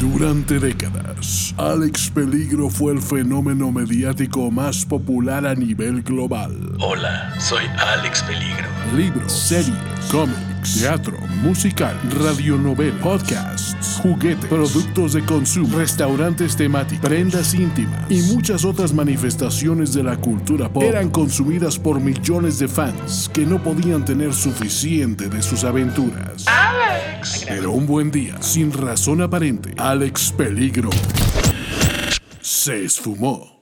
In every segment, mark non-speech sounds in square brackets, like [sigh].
Durante décadas, Alex Peligro fue el fenómeno mediático más popular a nivel global. Hola, soy Alex Peligro. Libros, series, cómics, teatro, musical, radionovela, podcasts, juguetes, productos de consumo, restaurantes temáticos, prendas íntimas y muchas otras manifestaciones de la cultura pop eran consumidas por millones de fans que no podían tener suficiente de sus aventuras. Pero un buen día, sin razón aparente, Alex Peligro se esfumó.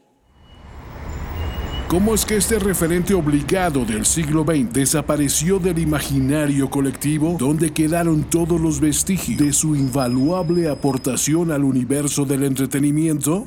¿Cómo es que este referente obligado del siglo XX desapareció del imaginario colectivo donde quedaron todos los vestigios de su invaluable aportación al universo del entretenimiento?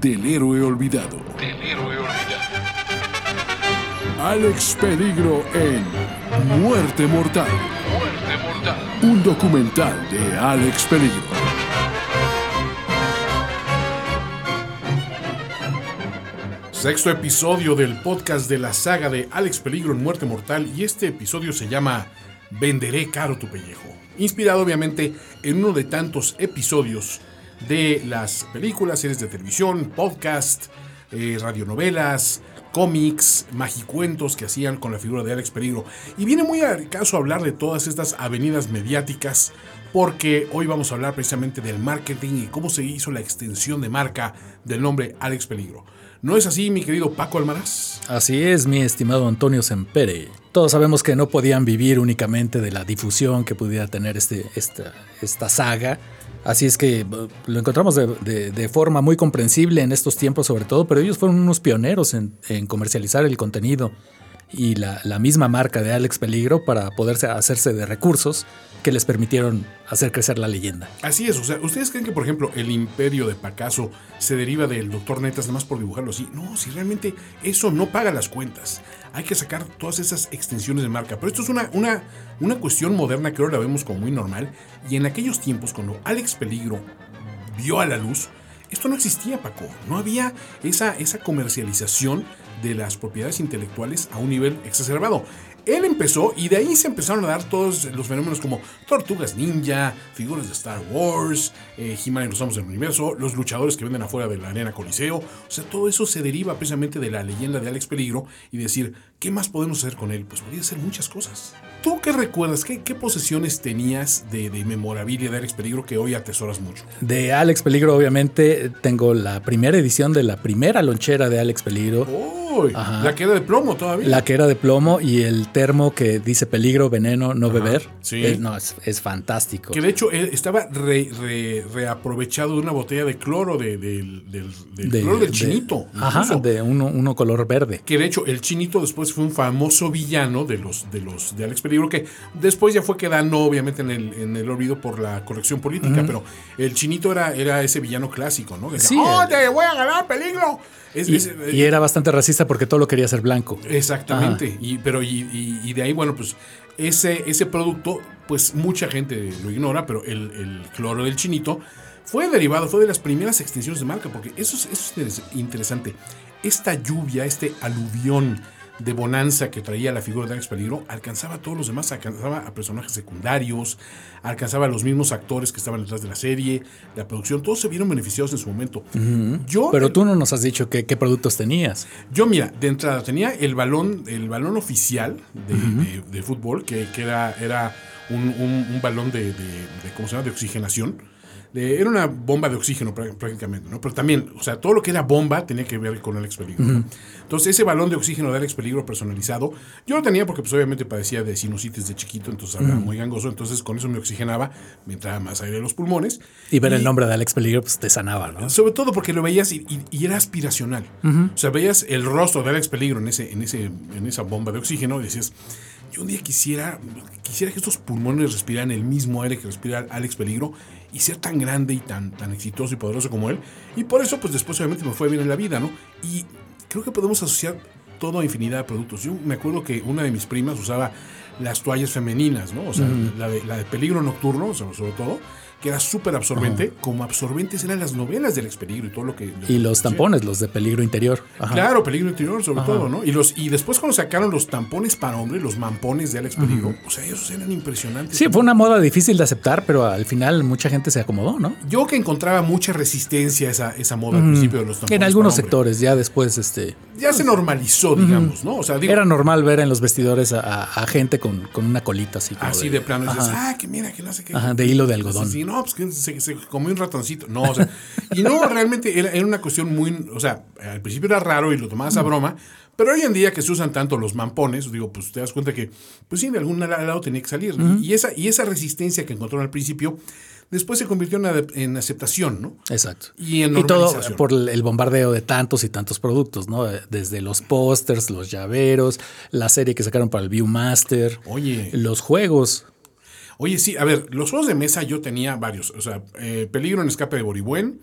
del héroe olvidado. Del héroe olvidado. Alex Peligro en Muerte Mortal, Muerte mortal. un documental de Alex Peligro. Sexto episodio del podcast de la saga de Alex Peligro en Muerte Mortal y este episodio se llama Venderé caro tu pellejo. Inspirado obviamente en uno de tantos episodios de las películas, series de televisión, podcast, eh, radionovelas, cómics, magicuentos que hacían con la figura de Alex Peligro. Y viene muy al caso hablar de todas estas avenidas mediáticas porque hoy vamos a hablar precisamente del marketing y cómo se hizo la extensión de marca del nombre Alex Peligro. ¿No es así, mi querido Paco Almaraz? Así es, mi estimado Antonio Sempere. Todos sabemos que no podían vivir únicamente de la difusión que pudiera tener este, esta, esta saga. Así es que eh, lo encontramos de, forma muy comprensible en estos tiempos sobre todo, pero ellos fueron unos pioneros en, comercializar el contenido y la, la misma marca de Alex Peligro para poderse hacerse de recursos que les permitieron hacer crecer la leyenda. Así es, o sea, ¿ustedes creen que, por ejemplo, el imperio de Pacaso se deriva del Doctor Netas nada más por dibujarlo así? No, si realmente eso no paga las cuentas. Hay que sacar todas esas extensiones de marca. Pero esto es una, una, una cuestión moderna que ahora la vemos como muy normal. Y en aquellos tiempos, cuando Alex Peligro vio a la luz, esto no existía, Paco. No había esa, esa comercialización de las propiedades intelectuales a un nivel exacerbado. Él empezó y de ahí se empezaron a dar todos los fenómenos como tortugas ninja, figuras de Star Wars, eh, He-Man y los Amos del Universo, los luchadores que venden afuera de la arena Coliseo. O sea, todo eso se deriva precisamente de la leyenda de Alex Peligro y decir, ¿qué más podemos hacer con él? Pues podría hacer muchas cosas. ¿Tú qué recuerdas? ¿Qué, qué posesiones tenías de, de memorabilia de Alex Peligro que hoy atesoras mucho? De Alex Peligro, obviamente, tengo la primera edición de la primera lonchera de Alex Peligro. La que era de plomo todavía. La que era de plomo y el termo que dice peligro, veneno, no beber. sí. Eh, no, es, es fantástico. Que de hecho él estaba re- re- reaprovechado de una botella de cloro de- del, del- del De- cloro del de- chinito. Ajá, de uno, uno color verde. Que de hecho el chinito después fue un famoso villano de los de los de Alex Peligro que después ya fue quedando obviamente en el, en el olvido por la corrección política, pero el chinito era, era ese villano clásico, ¿no? Que decía, Sí, ¡Oh, el- te voy a ganar, peligro! Es- Y, es- y era bastante racista porque todo lo quería hacer blanco. Exactamente. Y, pero y, y- y de ahí, bueno, pues ese, ese producto, pues mucha gente lo ignora, pero el, el cloro del chinito fue derivado, fue de las primeras extensiones de marca, porque eso es, eso es interes- interesante. Esta lluvia, este aluvión de bonanza que traía la figura de Alex Peligro, alcanzaba a todos los demás, alcanzaba a personajes secundarios, alcanzaba a los mismos actores que estaban detrás de la serie, la producción, todos se vieron beneficiados en su momento. Yo, Pero tú no nos has dicho qué, qué productos tenías. yo, mira, de entrada tenía el balón, el balón oficial de, de- de fútbol, que, que era, era un, un- un balón de, de- de- ¿cómo se llama? de oxigenación. De- era una bomba de oxígeno prá- prácticamente, ¿no? Pero también, o sea, todo lo que era bomba tenía que ver con Alex Peligro. Entonces, ese balón de oxígeno de Alex Peligro personalizado, yo lo tenía porque pues obviamente padecía de sinusitis de chiquito, entonces era muy gangoso, entonces con eso me oxigenaba, me entraba más aire a los pulmones. Y ver el nombre de Alex Peligro pues, te sanaba, ¿no? Sobre todo porque lo veías y, y- y era aspiracional. O sea, veías el rostro de Alex Peligro en, ese, en, ese, en esa bomba de oxígeno y decías, yo un día quisiera, quisiera que estos pulmones respiraran el mismo aire que respira Alex Peligro y ser tan grande y tan, tan exitoso y poderoso como él. Y por eso, pues después obviamente me fue bien en la vida, ¿no? Y creo que podemos asociar todo a infinidad de productos. Yo me acuerdo que una de mis primas usaba las toallas femeninas, ¿no? O sea, la, de, la de peligro nocturno, sobre todo que era súper absorbente, como absorbentes eran las novelas del expeligro y todo lo que... y los tampones, los de peligro interior. Claro, peligro interior sobre todo, ¿no? Y, los, y después cuando sacaron los tampones para hombre, los mampones de Alex Peligro, o sea, esos eran impresionantes. Sí, fue una moda difícil de aceptar, pero al final mucha gente se acomodó, ¿no? Yo que encontraba mucha resistencia a esa, esa moda al principio de los tampones. En algunos sectores, ya después, este... Ya se normalizó, digamos, ¿no? O sea, Era normal ver en los vestidores a, gente con, con, una colita así. así de, plano, y dices, ah, que mira, que no sé qué. Ajá, de hilo de algodón. Sí, no, pues que se, se comió un ratoncito. No, o sea, y no, realmente era, una cuestión muy, o sea, al principio era raro y lo tomabas a broma, pero hoy en día que se usan tanto los mampones, digo, pues te das cuenta que, pues sí, de algún lado tenía que salir. y, esa, y esa resistencia que encontraron al principio, después se convirtió en, aceptación, ¿no? Exacto. Y, en y todo por el bombardeo de tantos y tantos productos, ¿no? Desde los pósters, los llaveros, la serie que sacaron para el Viewmaster, Oye. los juegos. Oye, sí, a ver, los juegos de mesa yo tenía varios. O sea, eh, Peligro en Escape de Boribuen,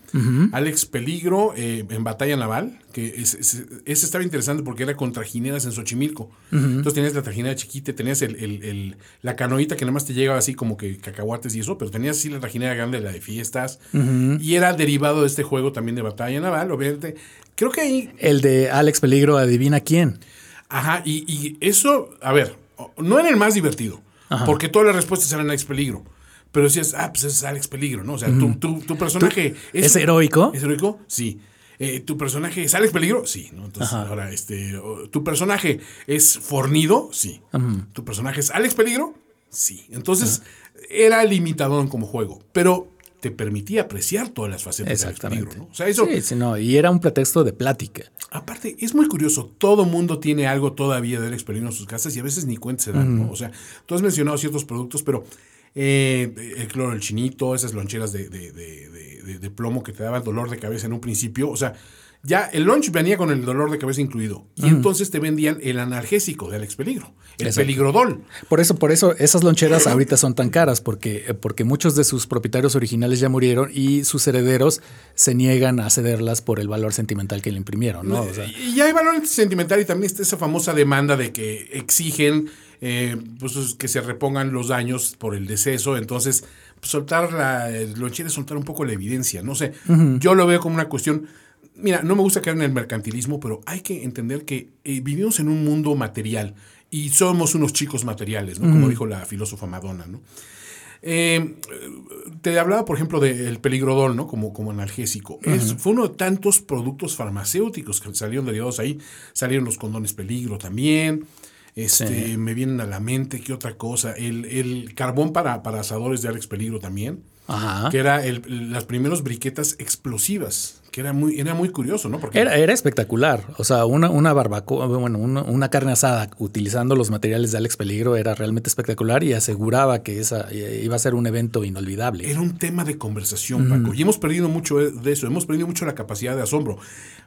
Alex Peligro eh, en Batalla Naval, que ese estaba interesante porque era contra trajineras en Xochimilco. Entonces tenías la trajinera chiquita, tenías el, la canoita que nada más te llegaba así como que cacahuates y eso, pero tenías así la trajinera grande, la de fiestas. Y era derivado de este juego también de Batalla Naval, obviamente. Creo que ahí... El de Alex Peligro, adivina quién. Ajá, y, y eso, a ver, no era el más divertido. Porque todas las respuestas eran Alex Peligro. Pero decías, ah, pues es Alex Peligro, ¿no? O sea, tu, personaje. ¿Es, heroico? ¿Es heroico? Sí. Eh, ¿Tu personaje es Alex Peligro? Sí, ¿no? Entonces, ahora, este. ¿Tu personaje es fornido? Sí. ¿Tu personaje es Alex Peligro? Sí. Entonces, era limitadón como juego. Pero te permitía apreciar todas las facetas del peligro, ¿no? O sea, eso. Sí, sí, no, y era un pretexto de plática. Aparte, es muy curioso, todo mundo tiene algo todavía del Peligro en sus casas y a veces ni cuenta se dan, ¿no? O sea, tú has mencionado ciertos productos, pero eh, el cloro del chinito, esas loncheras de, de, de, de, plomo que te daban dolor de cabeza en un principio, o sea, ya el lunch venía con el dolor de cabeza incluido. Y entonces te vendían el analgésico de Alex Peligro, el peligrodol. Por eso, por eso esas loncheras ahorita son tan caras, porque, porque muchos de sus propietarios originales ya murieron y sus herederos se niegan a cederlas por el valor sentimental que le imprimieron. ¿no? y hay valor sentimental y también está esa famosa demanda de que exigen eh, pues, que se repongan los daños por el deceso. Entonces, soltar la lonchera es soltar un poco la evidencia. No sé, yo lo veo como una cuestión mira, no me gusta caer en el mercantilismo, pero hay que entender que eh, vivimos en un mundo material y somos unos chicos materiales, ¿no? Como dijo la filósofa Madonna, ¿no? Eh, te hablaba, por ejemplo, del peligrodol, ¿no? Como, como analgésico. es, fue uno de tantos productos farmacéuticos que salieron derivados ahí. Salieron los condones peligro también. Este, Me vienen a la mente, ¿qué otra cosa? El, el carbón para, para asadores de Alex Peligro también. Ajá. Que era el, las primeros briquetas explosivas que era muy, era muy curioso, ¿no? Porque era, era espectacular. O sea, una, una barbacoa, bueno, una, carne asada utilizando los materiales de Alex Peligro era realmente espectacular y aseguraba que esa iba a ser un evento inolvidable. Era un tema de conversación, Paco. Y hemos perdido mucho de eso, hemos perdido mucho la capacidad de asombro.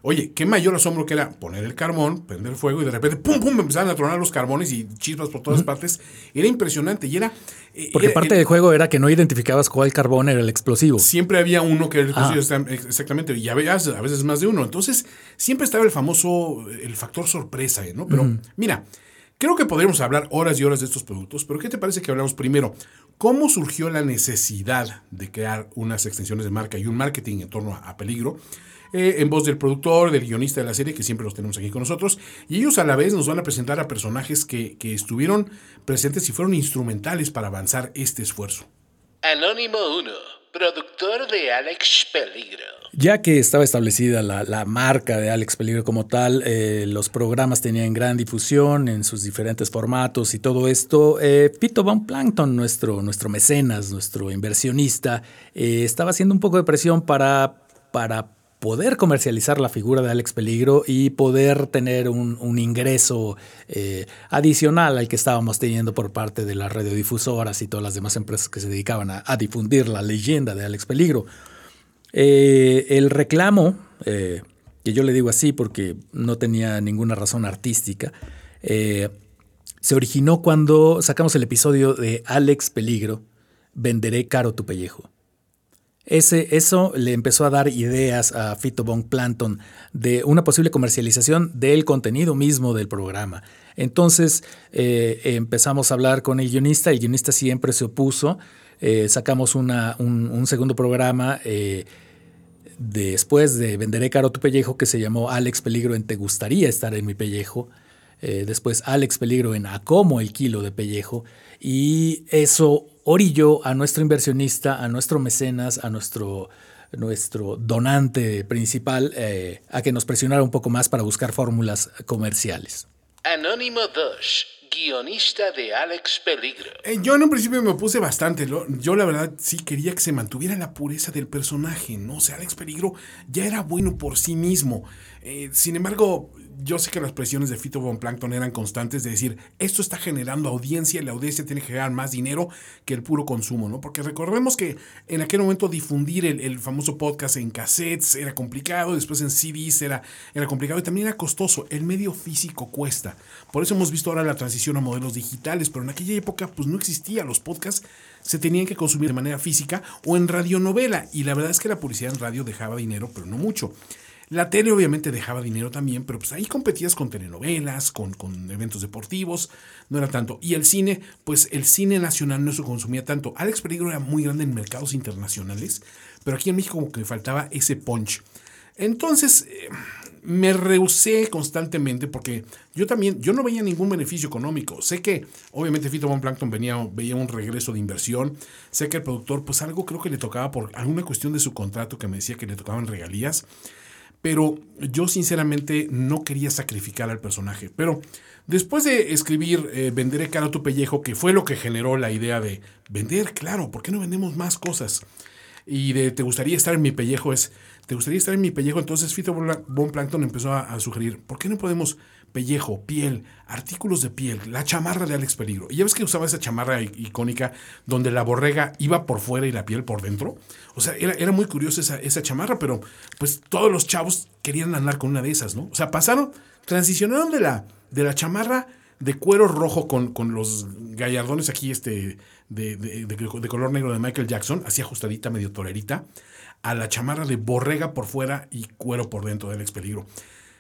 Oye, qué mayor asombro que era poner el carbón, prender fuego y de repente, pum, pum, empezaban a tronar los carbones y chispas por todas partes. Era impresionante y era... Eh, Porque parte del juego era que no identificabas cuál carbón era el explosivo. Siempre había uno que era el explosivo, exactamente. Y a veces más de uno. Entonces, siempre estaba el famoso, el factor sorpresa, ¿no? Pero mira, creo que podríamos hablar horas y horas de estos productos, pero ¿qué te parece que hablamos primero? ¿Cómo surgió la necesidad de crear unas extensiones de marca y un marketing en torno a, peligro? Eh, en voz del productor, del guionista de la serie, que siempre los tenemos aquí con nosotros. Y ellos a la vez nos van a presentar a personajes que, que estuvieron presentes y fueron instrumentales para avanzar este esfuerzo. Anónimo 1 productor de Alex Peligro. Ya que estaba establecida la, marca de Alex Peligro como tal, eh, los programas tenían gran difusión en sus diferentes formatos y todo esto, eh, Pito Von Plankton, nuestro, nuestro mecenas, nuestro inversionista, eh, estaba haciendo un poco de presión para, para poder comercializar la figura de Alex Peligro y poder tener un, ingreso eh, adicional al que estábamos teniendo por parte de las radiodifusoras y todas las demás empresas que se dedicaban a, difundir la leyenda de Alex Peligro. Eh, el reclamo, eh, que yo le digo así porque no tenía ninguna razón artística, se originó cuando sacamos el episodio de Alex Peligro, Venderé caro tu pellejo. Ese, eso le empezó a dar ideas a Fito Planton de una posible comercialización del contenido mismo del programa. Entonces eh, empezamos a hablar con el guionista, el guionista siempre se opuso, eh, sacamos un, segundo programa eh, después de Venderé caro tu pellejo que se llamó Alex Peligro en Te gustaría estar en mi pellejo. después Alex Peligro en A como el kilo de pellejo. Y eso orilló a nuestro inversionista, a nuestro mecenas, a nuestro, nuestro donante principal eh, a que nos presionara un poco más para buscar fórmulas comerciales. Anónimo 2 guionista de Alex Peligro. Eh, yo en un principio me opuse bastante. Yo la verdad sí quería que se mantuviera la pureza del personaje, ¿no? O sea, Alex Peligro ya era bueno por sí mismo. Eh, sin embargo, yo sé que las presiones de Fito Von Plankton eran constantes de decir, esto está generando audiencia y la audiencia tiene que generar más dinero que el puro consumo, ¿no? Porque recordemos que en aquel momento difundir el, famoso podcast en cassettes era complicado, después en CDs era, era complicado y también era costoso. El medio físico cuesta. Por eso hemos visto ahora la transición a modelos digitales, pero en aquella época pues no existía. Los podcasts se tenían que consumir de manera física o en radionovela y la verdad es que la publicidad en radio dejaba dinero, pero no mucho. La tele obviamente dejaba dinero también, pero pues ahí competías con telenovelas, con, con, eventos deportivos, no era tanto. Y el cine, pues el cine nacional no se consumía tanto. Alex Peligro era muy grande en mercados internacionales, pero aquí en México como que faltaba ese punch. Entonces eh, me rehusé constantemente porque yo también, yo no veía ningún beneficio económico. Sé que obviamente Fito Von Plankton venía, veía un regreso de inversión. Sé que el productor, pues algo creo que le tocaba por alguna cuestión de su contrato que me decía que le tocaban regalías pero yo sinceramente no quería sacrificar al personaje. Pero después de escribir eh, Venderé caro tu pellejo, que fue lo que generó la idea de vender, claro, ¿por qué no vendemos más cosas? Y de te gustaría estar en mi pellejo es, ¿te gustaría estar en mi pellejo? Entonces Fito Von Plankton empezó a sugerir, ¿por qué no podemos pellejo, piel, artículos de piel, la chamarra de Alex Peligro. Y ya ves que usaba esa chamarra icónica donde la borrega iba por fuera y la piel por dentro. O sea, era, muy curiosa esa, esa, chamarra, pero pues todos los chavos querían andar con una de esas, ¿no? O sea, pasaron, transicionaron de la, de la chamarra de cuero rojo con, con los gallardones aquí este de, de, color negro de Michael Jackson, así ajustadita, medio torerita, a la chamarra de borrega por fuera y cuero por dentro de Alex Peligro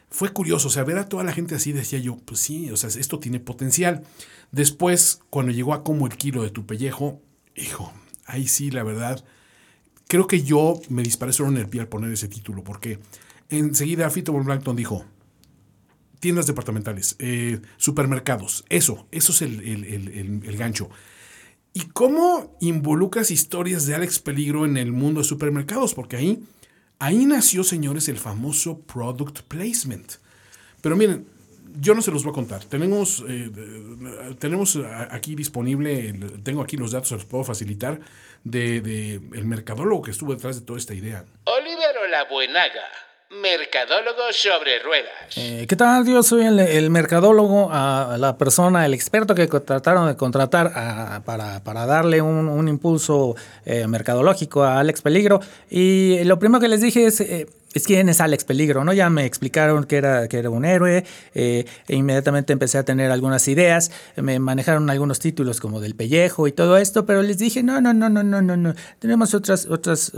fue curioso, o sea, ver a toda la gente así decía yo, pues sí, o sea, esto tiene potencial. Después, cuando llegó a como el kilo de tu pellejo, hijo, ahí sí, la verdad, creo que yo me disparé solo en el pie al poner ese título, porque enseguida Fito Blankton dijo, tiendas departamentales, eh, supermercados, eso, eso es el, el gancho. ¿Y cómo involucras historias de Alex Peligro en el mundo de supermercados? Porque ahí Ahí nació, señores, el famoso product placement. Pero miren, yo no se los voy a contar. Tenemos, eh, tenemos aquí disponible, tengo aquí los datos, se los puedo facilitar, de, de el mercadólogo que estuvo detrás de toda esta idea. Oliver la Buenaga Mercadólogo sobre ruedas. Eh, ¿Qué tal? Yo soy el, mercadólogo, la persona, el experto que trataron de contratar para, darle un, impulso eh, mercadológico a Alex Peligro. Y lo primero que les dije es, eh, es quién es Alex Peligro, ¿no? Ya me explicaron que era, que era un héroe, e inmediatamente empecé a tener algunas ideas, me manejaron algunos títulos como del pellejo y todo esto, pero les dije, no, no, no, no, no, no, no, tenemos otras, otras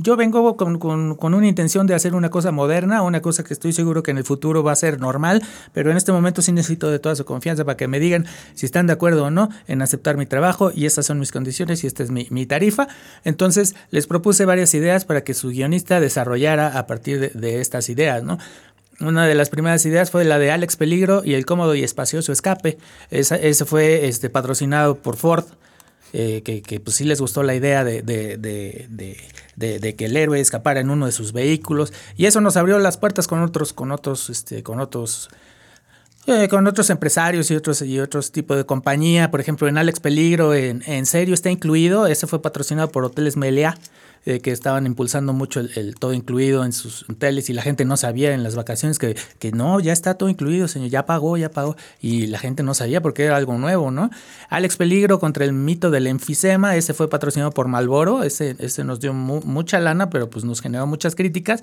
yo vengo con, una intención de hacer una cosa moderna, una cosa que estoy seguro que en el futuro va a ser normal, pero en este momento sí necesito de toda su confianza para que me digan si están de acuerdo o no en aceptar mi trabajo y estas son mis condiciones y esta es mi, tarifa. Entonces les propuse varias ideas para que su guionista desarrollara a partir de, estas ideas, ¿no? Una de las primeras ideas fue la de Alex Peligro y el cómodo y espacioso escape. ese fue este, patrocinado por Ford. Eh, que, pues sí les gustó la idea de, de, que el héroe escapara en uno de sus vehículos. Y eso nos abrió las puertas con otros con otros este, con otros eh, con otros empresarios y otros y otros tipos de compañía. Por ejemplo en Alex Peligro en, en serio está incluido. Ese fue patrocinado por Hoteles Meliá eh, que estaban impulsando mucho el, todo incluido en sus hoteles y la gente no sabía en las vacaciones que, que no, ya está todo incluido, señor, ya pagó, ya pagó. Y la gente no sabía porque era algo nuevo, ¿no? Alex Peligro contra el mito del enfisema, ese fue patrocinado por Malboro, ese, ese nos dio mucha lana, pero pues nos generó muchas críticas.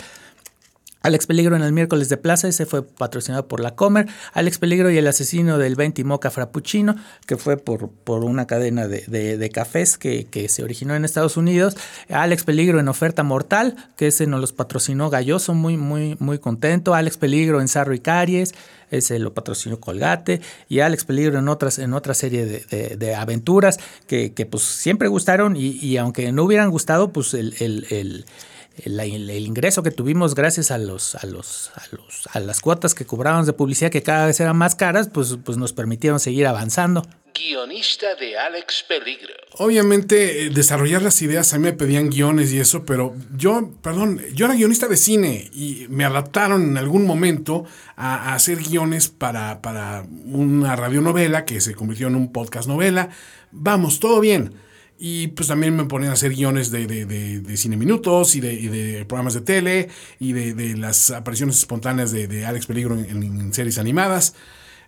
Alex Peligro en el miércoles de plaza, ese fue patrocinado por la Comer. Alex Peligro y el asesino del 20 Moca Frappuccino, que fue por, por una cadena de, cafés que, se originó en Estados Unidos. Alex Peligro en Oferta Mortal, que ese nos los patrocinó Galloso, muy, muy, muy contento. Alex Peligro en Sarro y Caries, ese lo patrocinó Colgate. Y Alex Peligro en otras, en otra serie de, aventuras que, pues siempre gustaron y, aunque no hubieran gustado, pues el el, ingreso que tuvimos gracias a los, a los, a los, a las cuotas que cobrábamos de publicidad que cada vez eran más caras, pues, pues nos permitieron seguir avanzando. Guionista de Alex Peligro. Obviamente, eh, desarrollar las ideas, a mí me pedían guiones y eso, pero yo, perdón, yo era guionista de cine y me adaptaron en algún momento a, a hacer guiones para, para una radionovela que se convirtió en un podcast novela. Vamos, todo bien y pues también me ponían a hacer guiones de, de, de, cine minutos y de, programas de tele y de, las apariciones espontáneas de, Alex Peligro en, series animadas.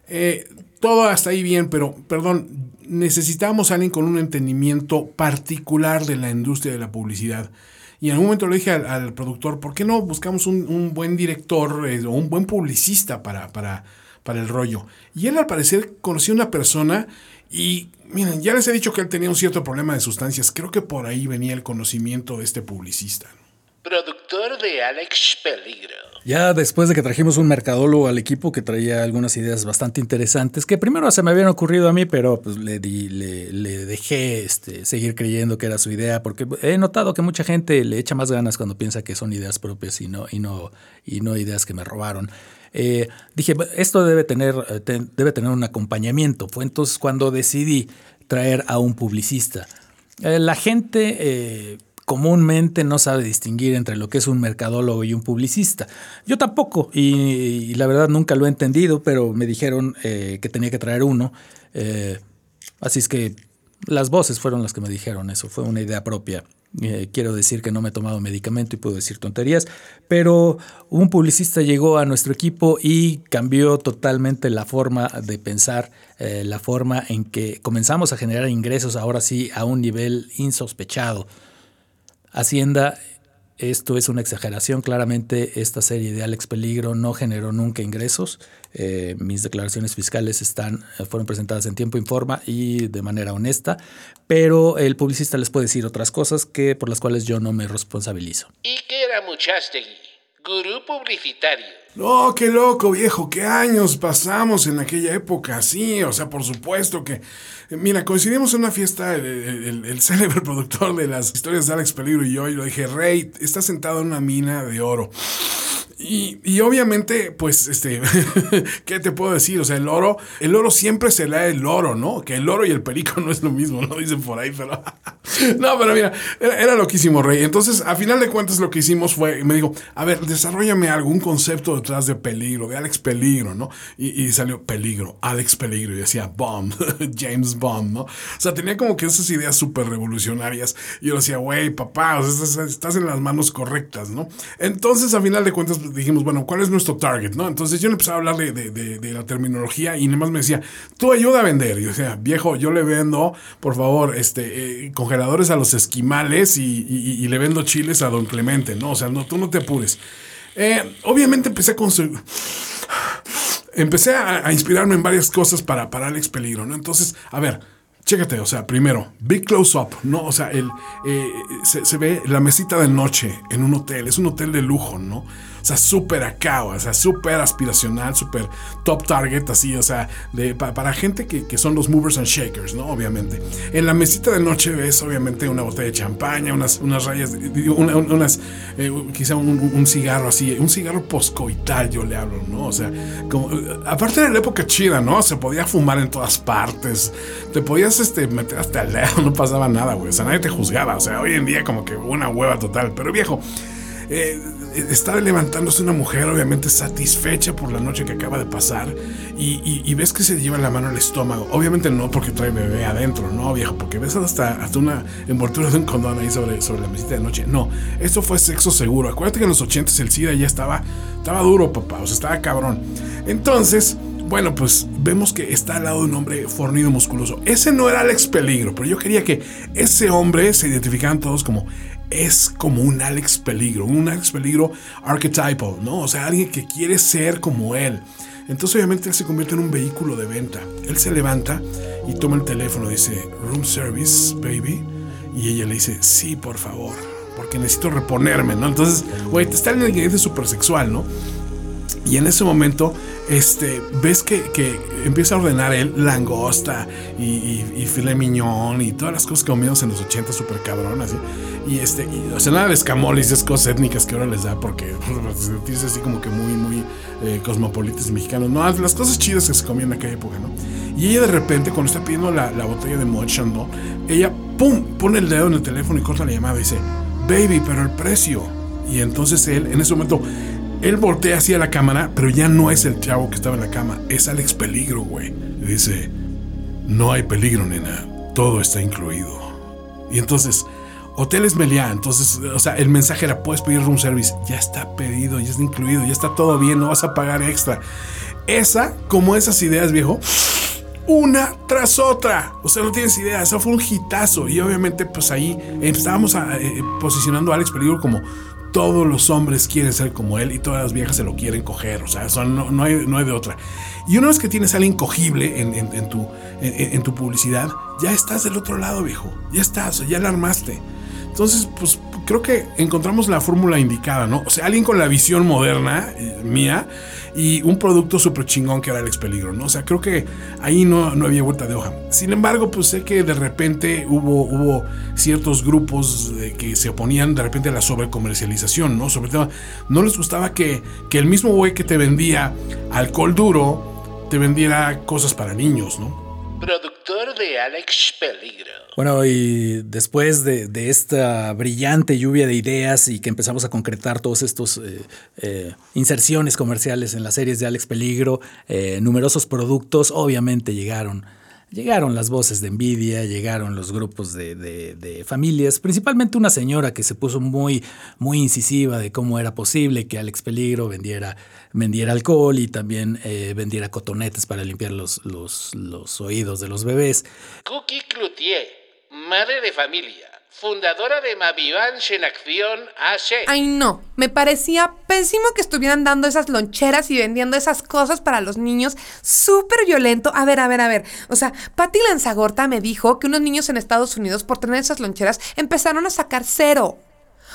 Eh, todo hasta ahí bien, pero perdón, necesitábamos a alguien con un entendimiento particular de la industria de la publicidad. Y en algún momento le dije al, productor, ¿por qué no buscamos un, buen director eh, o un buen publicista para, para, para el rollo? Y él al parecer conocía una persona y miren, ya les he dicho que él tenía un cierto problema de sustancias. Creo que por ahí venía el conocimiento de este publicista. Productor de Alex Peligro. Ya después de que trajimos un mercadólogo al equipo que traía algunas ideas bastante interesantes, que primero se me habían ocurrido a mí, pero pues le, di, le, dejé este, seguir creyendo que era su idea, porque he notado que mucha gente le echa más ganas cuando piensa que son ideas propias y no, y no, y no ideas que me robaron. Eh, dije, esto debe tener, eh, debe tener un acompañamiento. Fue entonces cuando decidí traer a un publicista. Eh, la gente comúnmente no sabe distinguir entre lo que es un mercadólogo y un publicista. Yo tampoco, y, la verdad nunca lo he entendido, pero me dijeron que tenía que traer uno. así es que las voces fueron las que me dijeron eso, fue una idea propia. Eh, quiero decir que no me he tomado medicamento y puedo decir tonterías, pero un publicista llegó a nuestro equipo y cambió totalmente la forma de pensar, eh, la forma en que comenzamos a generar ingresos ahora sí a un nivel insospechado. Hacienda esto es una exageración. Claramente esta serie de Alex Peligro no generó nunca ingresos. Eh, mis declaraciones fiscales están, eh, fueron presentadas en tiempo y forma y de manera honesta, pero el publicista les puede decir otras cosas que por las cuales yo no me responsabilizo. ¿Y qué era Muchastegui? Gurú publicitario. No, qué loco, viejo, qué años pasamos en aquella época, sí, o sea, por supuesto que... Mira, coincidimos en una fiesta, el, el, célebre [laughs] productor de las historias de Alex Peligro y yo, y lo dije, Rey, está sentado en una mina de oro. Y, obviamente, pues, este, [laughs] ¿qué te puedo decir? O sea, el oro, el oro siempre se lee el oro, ¿no? Que el oro y el perico [laughs] no es lo mismo, ¿no? Dicen por ahí, pero... no, pero mira, era, loquísimo, Rey. Entonces, a final de cuentas, lo que hicimos fue, me dijo, a ver, desarrollame algún concepto detrás de peligro, de Alex Peligro, ¿no? Y, salió peligro, Alex Peligro, y decía Bomb, [laughs] James Bond, ¿no? O sea, tenía como que esas ideas súper revolucionarias. Y yo decía, güey, papá, estás en las manos correctas, ¿no? Entonces, a final de cuentas, dijimos, bueno, ¿cuál es nuestro target? ¿no? Entonces yo le empezaba a hablar de, la terminología y nada más me decía, tú ayuda a vender. Y yo decía, viejo, yo le vendo, por favor, este, eh, congeladores a los esquimales y, le vendo chiles a don Clemente, ¿no? O sea, no, tú no te apures. Eh, obviamente empecé a construir empecé a, inspirarme en varias cosas para, para Alex Peligro, ¿no? Entonces, a ver, chécate, o sea, primero, big close up, ¿no? O sea, el, eh, se, se, ve la mesita de noche en un hotel, es un hotel de lujo, ¿no? Sea, súper acá, o sea, súper aspiracional, súper top target, así, o sea, de, para gente que, son los movers and shakers, ¿no? Obviamente. En la mesita de noche ves, obviamente, una botella de champaña, unas, unas rayas, unas, eh, quizá un, cigarro así, un cigarro poscoital, yo le hablo, ¿no? O sea, como, aparte de la época chida, ¿no? Se podía fumar en todas partes, te podías este, meter hasta el dedo, [laughs] no pasaba nada, güey, o sea, nadie te juzgaba, o sea, hoy en día como que una hueva total, pero viejo, eh, está levantándose una mujer, obviamente satisfecha por la noche que acaba de pasar, y, ves que se lleva la mano al estómago. Obviamente no porque trae bebé adentro, no, viejo, porque ves hasta, hasta una envoltura de un condón ahí sobre, sobre la mesita de noche. No, esto fue sexo seguro. Acuérdate que en los 80 el SIDA ya estaba, estaba duro, papá, o sea, estaba cabrón. Entonces, bueno, pues vemos que está al lado de un hombre fornido musculoso. Ese no era Alex Peligro, pero yo quería que ese hombre se identificaran todos como es como un Alex Peligro, un Alex Peligro archetypal, ¿no? O sea, alguien que quiere ser como él. Entonces obviamente él se convierte en un vehículo de venta. Él se levanta y toma el teléfono, dice, room service, baby. Y ella le dice, sí, por favor, porque necesito reponerme, ¿no? Entonces, güey, te está en el ingrediente súper sexual, ¿no? Y en ese momento, este, ves que, que empieza a ordenar él langosta y, y, y filet mignon y todas las cosas que comíamos en los 80 súper cabrón, así. Y este, y, o sea, nada de escamoles y esas cosas étnicas que ahora les da porque [laughs] sentirse así como que muy, muy eh, cosmopolitas mexicanos. No, las cosas chidas que se comían en aquella época, ¿no? Y ella de repente, cuando está pidiendo la, la botella de Chandon, ella, pum, pone el dedo en el teléfono y corta la llamada y dice, baby, pero el precio. Y entonces él, en ese momento, él voltea hacia la cámara, pero ya no es el chavo que estaba en la cama, es Alex Peligro, güey. Dice, no hay peligro, nena, todo está incluido. Y entonces, Hoteles Meliá, entonces, o sea, el mensaje era, puedes pedir room service, ya está pedido, ya está incluido, ya está todo bien, no vas a pagar extra. Esa, como esas ideas, viejo, una tras otra. O sea, no tienes idea, eso fue un hitazo. Y obviamente, pues ahí estábamos a, eh, posicionando a Alex Peligro como todos los hombres quieren ser como él y todas las viejas se lo quieren coger. O sea, no, no, hay, no hay de otra. Y una vez que tienes a alguien en tu, en, tu publicidad, ya estás del otro lado, viejo. Ya estás, ya la armaste. Entonces, pues creo que encontramos la fórmula indicada, ¿no? O sea, alguien con la visión moderna, eh, mía, y un producto súper chingón que era Alex Peligro, ¿no? O sea, creo que ahí no, no, había vuelta de hoja. Sin embargo, pues sé que de repente hubo, hubo ciertos grupos que se oponían de repente a la sobrecomercialización, ¿no? Sobre todo, no les gustaba que, que el mismo güey que te vendía alcohol duro te vendiera cosas para niños, ¿no? Productor de Alex Peligro. Bueno, y después de, de, esta brillante lluvia de ideas y que empezamos a concretar todos estos eh, eh, inserciones comerciales en las series de Alex Peligro, eh, numerosos productos obviamente llegaron. Llegaron las voces de envidia, llegaron los grupos de, de, familias, principalmente una señora que se puso muy, muy incisiva de cómo era posible que Alex Peligro vendiera, vendiera alcohol y también eh, vendiera cotonetes para limpiar los, los, los oídos de los bebés. Cookie Cloutier, madre de familia fundadora de Mavivanche en Acción AC. Ay, no, me parecía pésimo que estuvieran dando esas loncheras y vendiendo esas cosas para los niños. Súper violento. A ver, a ver, a ver. O sea, Patti Lanzagorta me dijo que unos niños en Estados Unidos, por tener esas loncheras, empezaron a sacar cero.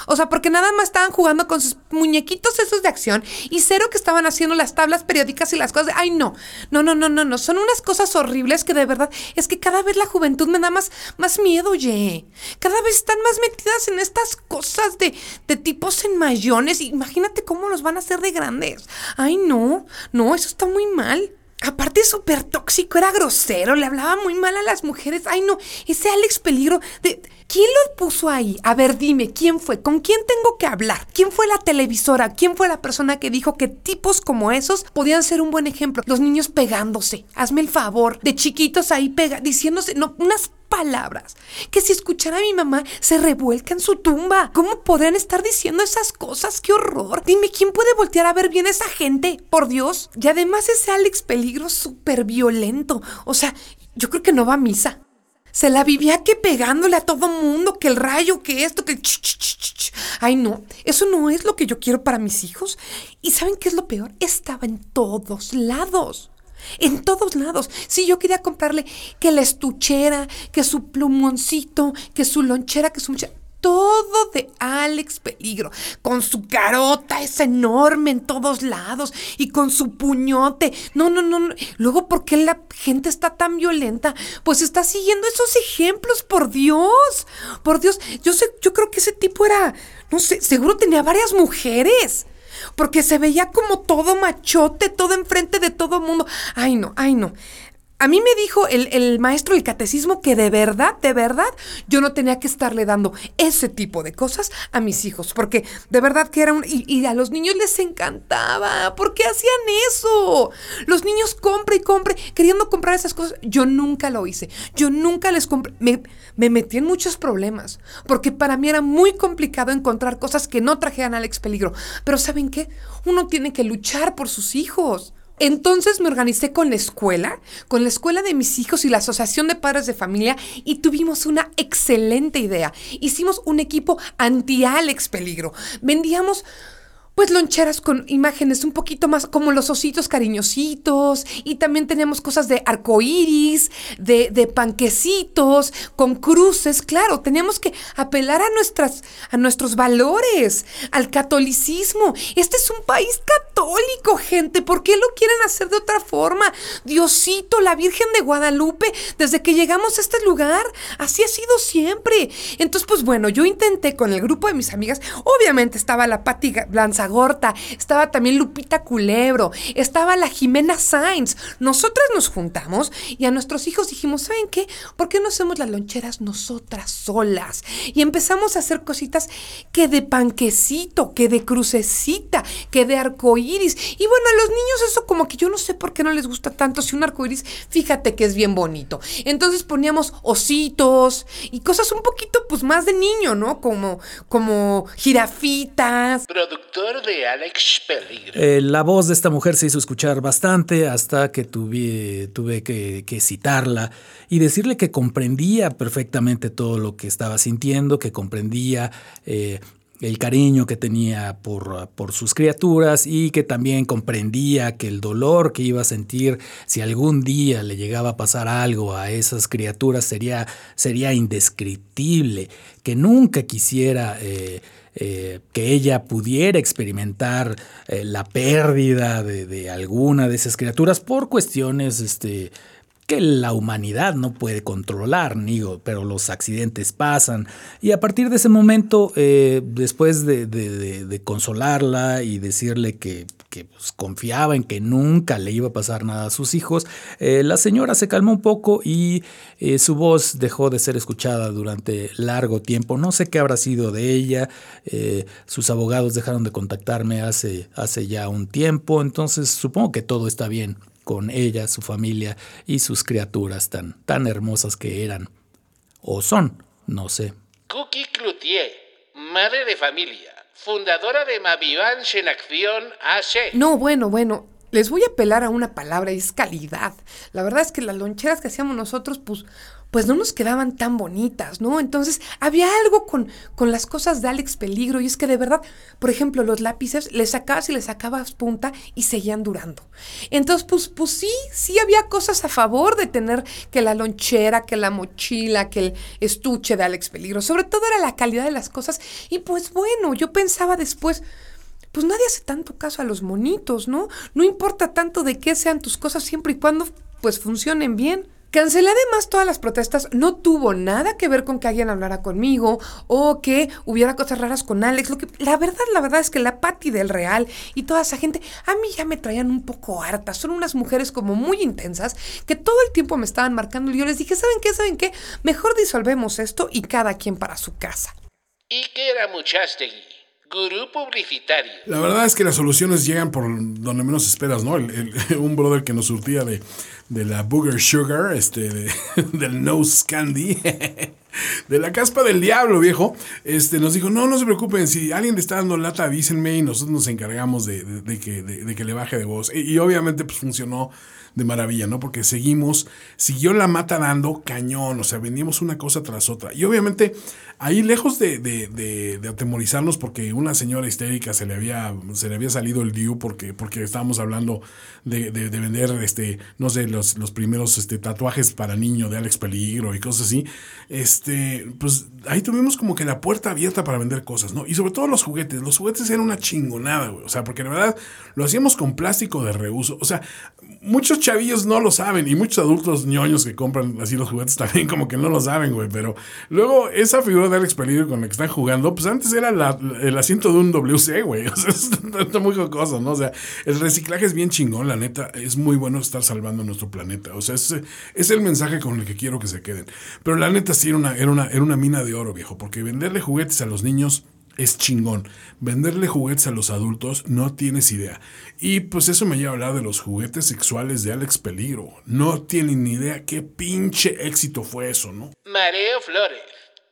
O sea, porque nada más estaban jugando con sus muñequitos esos de acción y cero que estaban haciendo las tablas periódicas y las cosas ay no, no, no, no, no, no, son unas cosas horribles que de verdad es que cada vez la juventud me da más, más miedo, oye. Cada vez están más metidas en estas cosas de, de tipos en mayones. Imagínate cómo los van a hacer de grandes. Ay no, no, eso está muy mal. Aparte, súper tóxico, era grosero, le hablaba muy mal a las mujeres. Ay, no, ese Alex Peligro. De, ¿Quién lo puso ahí? A ver, dime, ¿quién fue? ¿Con quién tengo que hablar? ¿Quién fue la televisora? ¿Quién fue la persona que dijo que tipos como esos podían ser un buen ejemplo? Los niños pegándose. Hazme el favor. De chiquitos ahí pega, diciéndose, no, unas palabras que si escuchara a mi mamá se revuelca en su tumba. ¿Cómo podrían estar diciendo esas cosas? ¡Qué horror! Dime, ¿quién puede voltear a ver bien a esa gente? Por Dios. Y además ese Alex Peligro súper violento. O sea, yo creo que no va a misa. Se la vivía que pegándole a todo mundo, que el rayo, que esto, que... Ay, no, eso no es lo que yo quiero para mis hijos. ¿Y saben qué es lo peor? Estaba en todos lados. En todos lados. Si sí, yo quería comprarle que la estuchera, que su plumoncito, que su lonchera, que su todo de Alex Peligro, con su carota es enorme en todos lados y con su puñote. No, no, no, no. Luego, ¿por qué la gente está tan violenta? Pues está siguiendo esos ejemplos, por Dios. Por Dios, yo sé, yo creo que ese tipo era, no sé, seguro tenía varias mujeres porque se veía como todo machote, todo enfrente de todo mundo. Ay, no, ay, no. A mí me dijo el, maestro del catecismo que de verdad, de verdad, yo no tenía que estarle dando ese tipo de cosas a mis hijos, porque de verdad que era un... Y, a los niños les encantaba, ¿por qué hacían eso? Los niños compre y compre, queriendo comprar esas cosas. Yo nunca lo hice, yo nunca les compré, me, me metí en muchos problemas, porque para mí era muy complicado encontrar cosas que no trajeran Alex Peligro. Pero ¿saben qué? Uno tiene que luchar por sus hijos. Entonces me organicé con la escuela, con la escuela de mis hijos y la Asociación de Padres de Familia y tuvimos una excelente idea. Hicimos un equipo anti-Alex Peligro. Vendíamos pues loncheras con imágenes un poquito más como los ositos cariñositos y también teníamos cosas de arcoíris, de, de panquecitos, con cruces, claro, teníamos que apelar a, nuestras, a nuestros valores, al catolicismo. Este es un país católico, gente, ¿por qué lo quieren hacer de otra forma? Diosito, la Virgen de Guadalupe, desde que llegamos a este lugar, así ha sido siempre. Entonces, pues bueno, yo intenté con el grupo de mis amigas, obviamente estaba la Pati Lanza Gorta, estaba también Lupita Culebro, estaba la Jimena Sainz. Nosotras nos juntamos y a nuestros hijos dijimos, ¿saben qué? ¿Por qué no hacemos las loncheras nosotras solas? Y empezamos a hacer cositas que de panquecito, que de crucecita, que de arcoíris. Y bueno, a los niños eso como que yo no sé por qué no les gusta tanto si un arcoíris, fíjate que es bien bonito. Entonces poníamos ositos y cosas un poquito pues más de niño, ¿no? Como, como jirafitas. Productor de Alex Peligro. Eh, la voz de esta mujer se hizo escuchar bastante hasta que tuve, tuve que, citarla y decirle que comprendía perfectamente todo lo que estaba sintiendo, que comprendía eh, el cariño que tenía por, por, sus criaturas y que también comprendía que el dolor que iba a sentir si algún día le llegaba a pasar algo a esas criaturas sería, sería indescriptible, que nunca quisiera... Eh, eh, que ella pudiera experimentar eh, la pérdida de, de, alguna de esas criaturas por cuestiones este, que la humanidad no puede controlar, pero los accidentes pasan. Y a partir de ese momento, eh, después de, de, de, consolarla y decirle que, que pues, confiaba en que nunca le iba a pasar nada a sus hijos, eh, la señora se calmó un poco y eh, su voz dejó de ser escuchada durante largo tiempo. No sé qué habrá sido de ella. Eh, sus abogados dejaron de contactarme hace, hace ya un tiempo, entonces supongo que todo está bien con ella, su familia y sus criaturas tan, tan hermosas que eran. O son, no sé. Cookie Cloutier, madre de familia, fundadora de Mavivans en Acción AC. No, bueno, bueno. Les voy a apelar a una palabra, es calidad. La verdad es que las loncheras que hacíamos nosotros, pues, pues no nos quedaban tan bonitas, ¿no? Entonces había algo con, con las cosas de Alex Peligro y es que de verdad, por ejemplo, los lápices les sacabas y les sacabas punta y seguían durando. Entonces, pues, pues sí, sí había cosas a favor de tener que la lonchera, que la mochila, que el estuche de Alex Peligro. Sobre todo era la calidad de las cosas y pues bueno, yo pensaba después pues nadie hace tanto caso a los monitos, ¿no? No importa tanto de qué sean tus cosas siempre y cuando pues funcionen bien. Cancelé además todas las protestas, no tuvo nada que ver con que alguien hablara conmigo o que hubiera cosas raras con Alex. Lo que, la verdad, la verdad es que la Patti del Real y toda esa gente a mí ya me traían un poco hartas. Son unas mujeres como muy intensas que todo el tiempo me estaban marcando y yo les dije, ¿saben qué? ¿Saben qué? Mejor disolvemos esto y cada quien para su casa. ¿Y qué era Muchastegui? Gurú publicitario. La verdad es que las soluciones llegan por donde menos esperas, ¿no? El, el, [laughs] un brother que nos surtía de, de la Booger Sugar, este, de, [laughs] del Nose Candy, [laughs] de la caspa del diablo, viejo, este, nos dijo, no, no se preocupen, si alguien le está dando lata, avísenme y nosotros nos encargamos de, de, que, que le baje de voz. Y obviamente pues funcionó de maravilla, ¿no? Porque seguimos, siguió la mata dando cañón, o sea, vendíamos una cosa tras otra. Y obviamente ahí lejos de, de, de, de, atemorizarnos porque una señora histérica se le había, se le había salido el due porque, porque estábamos hablando de, vender, este, no sé, los, los primeros este, tatuajes para niño de Alex Peligro y cosas así, este, pues ahí tuvimos como que la puerta abierta para vender cosas, ¿no? Y sobre todo los juguetes, los juguetes eran una chingonada, güey, o sea, porque la verdad lo hacíamos con plástico de reuso, o sea, muchos chavillos no lo saben y muchos adultos ñoños que compran así los juguetes [laughs] también como que no lo saben, güey, pero luego esa figura de Alex Peligro con la que están jugando, pues antes era el asiento de un WC, güey, [laughs] o sea, es muy jocoso, ¿no? O sea, el reciclaje es bien chingón, la neta, es muy bueno estar salvando nuestro planeta, o sea, es, es el mensaje con el que quiero que se queden, pero la neta sí era una, era una, era una mina de oro, viejo, porque venderle juguetes a los niños es chingón. Venderle juguetes a los adultos no tienes idea. Y pues eso me lleva a hablar de los juguetes sexuales de Alex Peligro. No tienen ni idea qué pinche éxito fue eso, ¿no? Mareo Flores,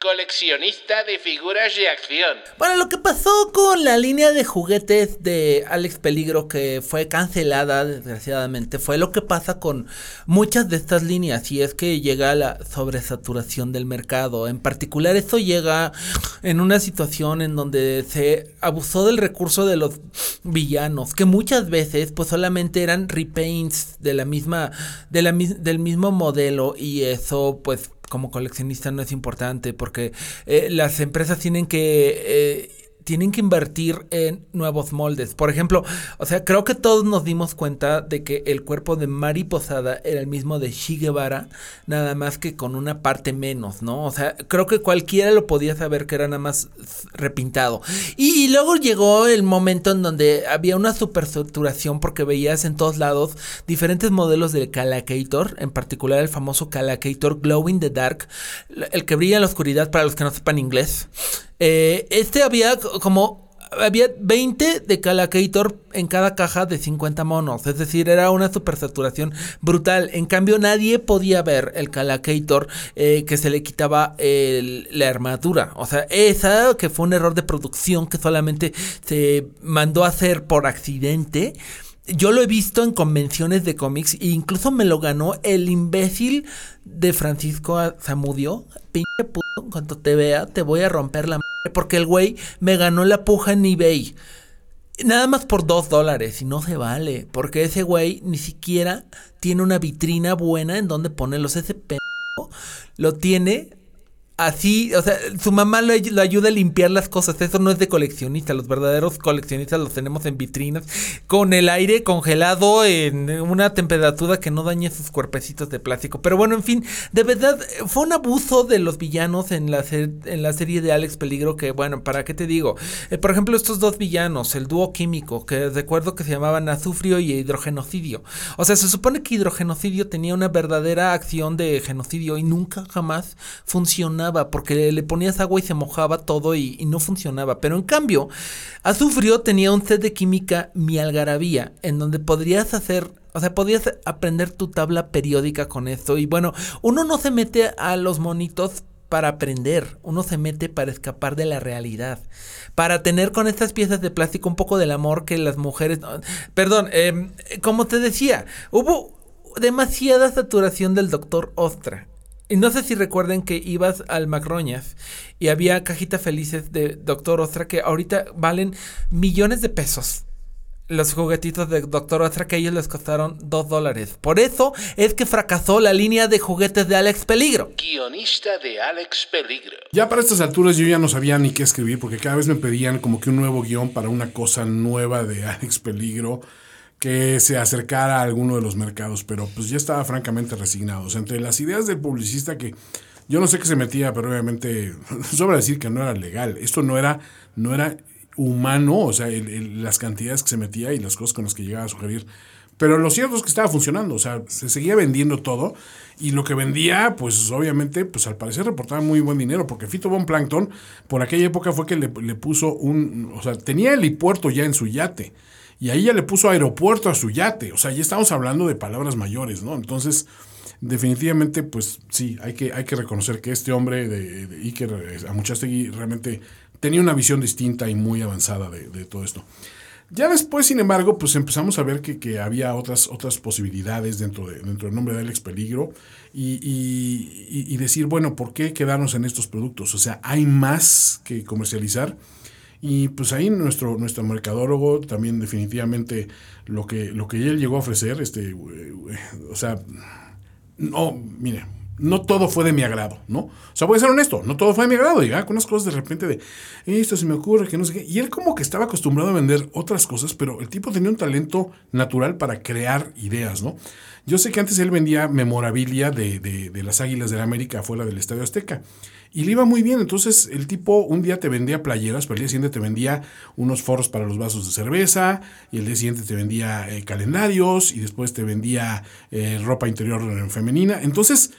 coleccionista de figuras de acción. Bueno, lo que pasó con la línea de juguetes de Alex Peligro que fue cancelada desgraciadamente fue lo que pasa con muchas de estas líneas y es que llega la sobresaturación del mercado. En particular esto llega en una situación en donde se abusó del recurso de los villanos que muchas veces pues solamente eran repaints de la misma de la, del mismo modelo y eso pues como coleccionista no es importante porque eh, las empresas tienen que eh, tienen que invertir en nuevos moldes. Por ejemplo, o sea, creo que todos nos dimos cuenta de que el cuerpo de Mari Posada era el mismo de Che Guevara, nada más que con una parte menos, ¿no? O sea, creo que cualquiera lo podía saber que era nada más repintado. Y, luego llegó el momento en donde había una supersaturación porque veías en todos lados diferentes modelos del Calacator, en particular el famoso Calacator Glow in the Dark, el que brilla en la oscuridad para los que no sepan inglés. Eh, este había como había 20 de Calacator en cada caja de 50 monos. Es decir, era una supersaturación brutal. En cambio, nadie podía ver el Calacator eh, que se le quitaba la armadura. O sea, esa que fue un error de producción que solamente se mandó a hacer por accidente. Yo lo he visto en convenciones de cómics e incluso me lo ganó el imbécil de Francisco Zamudio. Pinche puto, en cuanto te vea, te voy a romper la madre. Porque el güey me ganó la puja en eBay. Nada más por dos dólares y no se vale. Porque ese güey ni siquiera tiene una vitrina buena en donde ponerlos. Ese pendejo lo tiene así, o sea, su mamá lo, ayuda a limpiar las cosas. Eso no es de coleccionista. Los verdaderos coleccionistas los tenemos en vitrinas con el aire congelado en una temperatura que no dañe sus cuerpecitos de plástico. Pero bueno, en fin, de verdad fue un abuso de los villanos en la, en la serie de Alex Peligro. Que bueno, ¿para qué te digo? Eh, por ejemplo, estos dos villanos, el dúo químico, que recuerdo que se llamaban azufrio y hidrogenocidio. O sea, se supone que hidrogenocidio tenía una verdadera acción de genocidio y nunca jamás funcionaba porque le ponías agua y se mojaba todo y, no funcionaba. Pero en cambio, Azufrio tenía un set de química mi algarabía, en donde podrías hacer o sea, podías aprender tu tabla periódica con esto. Y bueno, uno no se mete a los monitos para aprender, uno se mete para escapar de la realidad, para tener con estas piezas de plástico un poco del amor que las mujeres... Perdón, em, como te decía, hubo demasiada saturación del doctor Ostra. Y no sé si recuerden que ibas al Macroñas y había cajitas felices de Doctor Ostra que ahorita valen millones de pesos. Los juguetitos de Doctor Ostra que ellos les costaron dos dólares. Por eso es que fracasó la línea de juguetes de Alex Peligro. Guionista de Alex Peligro. Ya para estas alturas yo ya no sabía ni qué escribir porque cada vez me pedían como que un nuevo guion para una cosa nueva de Alex Peligro que se acercara a alguno de los mercados, pero pues ya estaba francamente resignado. entre las ideas del publicista que yo no sé qué se metía, pero obviamente [laughs] sobra decir que no era legal. Esto no era, no era humano, o sea, las cantidades que se metía y las cosas con las que llegaba a sugerir. Pero lo cierto es que estaba funcionando, o sea, se seguía vendiendo todo y lo que vendía, pues obviamente, pues al parecer reportaba muy buen dinero, porque Fito Von Plankton por aquella época fue que le, le puso un, o sea, tenía el helipuerto ya en su yate. Y ahí ya le puso aeropuerto a su yate. O sea, ya estamos hablando de palabras mayores, ¿no? Entonces, definitivamente, pues sí, hay que, hay que reconocer que este hombre de, de Iker eh, Amuchastegui realmente tenía una visión distinta y muy avanzada de, todo esto. Ya después, sin embargo, pues empezamos a ver que, había otras, otras posibilidades dentro, de, dentro del nombre de Alex Peligro y, y, decir, bueno, ¿por qué quedarnos en estos productos? O sea, hay más que comercializar y pues ahí nuestro, nuestro mercadólogo también definitivamente lo que, lo que él llegó a ofrecer, este, o sea, no, mire, no todo fue de mi agrado, ¿no? O sea, voy a ser honesto, no todo fue de mi agrado, diga, con unas cosas de repente de, esto se me ocurre, que no sé qué. Y él como que estaba acostumbrado a vender otras cosas, pero el tipo tenía un talento natural para crear ideas, ¿no? Yo sé que antes él vendía memorabilia de, de, de las Águilas de la América afuera del Estadio Azteca. Y le iba muy bien. Entonces el tipo un día te vendía playeras, pero el día siguiente te vendía unos forros para los vasos de cerveza, y el día siguiente te vendía eh, calendarios, y después te vendía eh, ropa interior femenina. Entonces,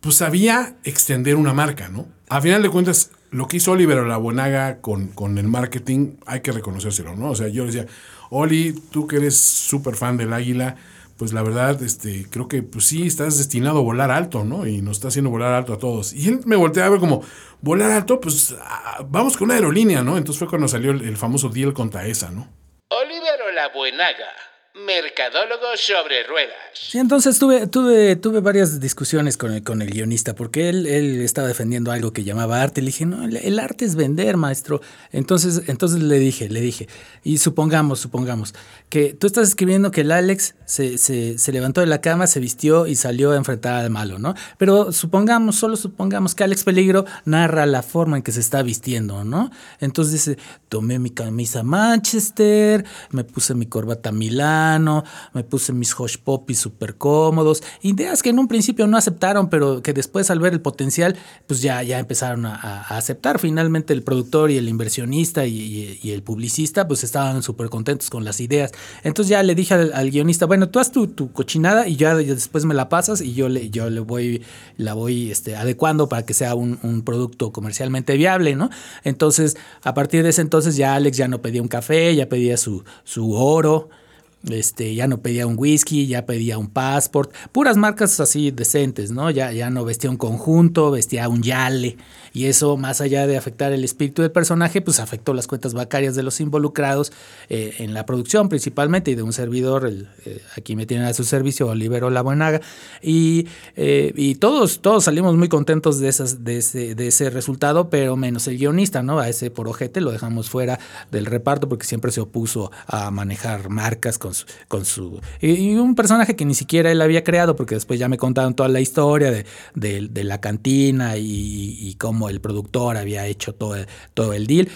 pues sabía extender una marca, ¿no? A final de cuentas, lo que hizo Oliver Olabuenaga con, con el marketing, hay que reconocérselo, ¿no? O sea, yo le decía, Oli, tú que eres súper fan del águila, pues la verdad, este, creo que pues sí, estás destinado a volar alto, ¿no? Y nos está haciendo volar alto a todos. Y él me voltea a ver como, volar alto, pues ah, vamos con una aerolínea, ¿no? Entonces fue cuando salió el, famoso deal con Taesa, ¿no? Oliver Olabuenaga, mercadólogo sobre ruedas. Sí, entonces tuve, tuve, tuve varias discusiones con el, con el guionista, porque él, él estaba defendiendo algo que llamaba arte. Le dije, no, el, arte es vender, maestro. Entonces, entonces le dije, le dije, y supongamos, supongamos, que tú estás escribiendo que el Alex se, se, levantó de la cama, se vistió y salió a enfrentar al malo, ¿no? Pero supongamos, solo supongamos que Alex Peligro narra la forma en que se está vistiendo, ¿no? Entonces dice, tomé mi camisa Manchester, me puse mi corbata Me puse mis hush poppies súper cómodos, ideas que en un principio no aceptaron, pero que después al ver el potencial, pues ya, ya empezaron a, aceptar. Finalmente el productor y el inversionista y, el publicista, pues estaban súper contentos con las ideas. Entonces ya le dije al, guionista, bueno, tú haz tu, tu cochinada y ya después me la pasas y yo le, yo le voy, la voy este, adecuando para que sea un, un producto comercialmente viable, ¿no? Entonces, a partir de ese entonces ya Alex ya no pedía un café, ya pedía su, su oro. Este, ya no pedía un whisky, ya pedía un passport, puras marcas así decentes, ¿no? Ya, ya no vestía un conjunto, vestía un yale. Y eso, más allá de afectar el espíritu del personaje, pues afectó las cuentas bancarias de los involucrados eh, en la producción principalmente y de un servidor, el, eh, aquí me tienen a su servicio, Oliver Olabuenaga. Y, eh, y todos, todos salimos muy contentos de, esas, de, ese, de ese resultado, pero menos el guionista, ¿no? A ese por ojete lo dejamos fuera del reparto porque siempre se opuso a manejar marcas con su... Con su y, y un personaje que ni siquiera él había creado, porque después ya me contaron toda la historia de, de, de la cantina y, y cómo el productor había hecho todo el, todo el deal.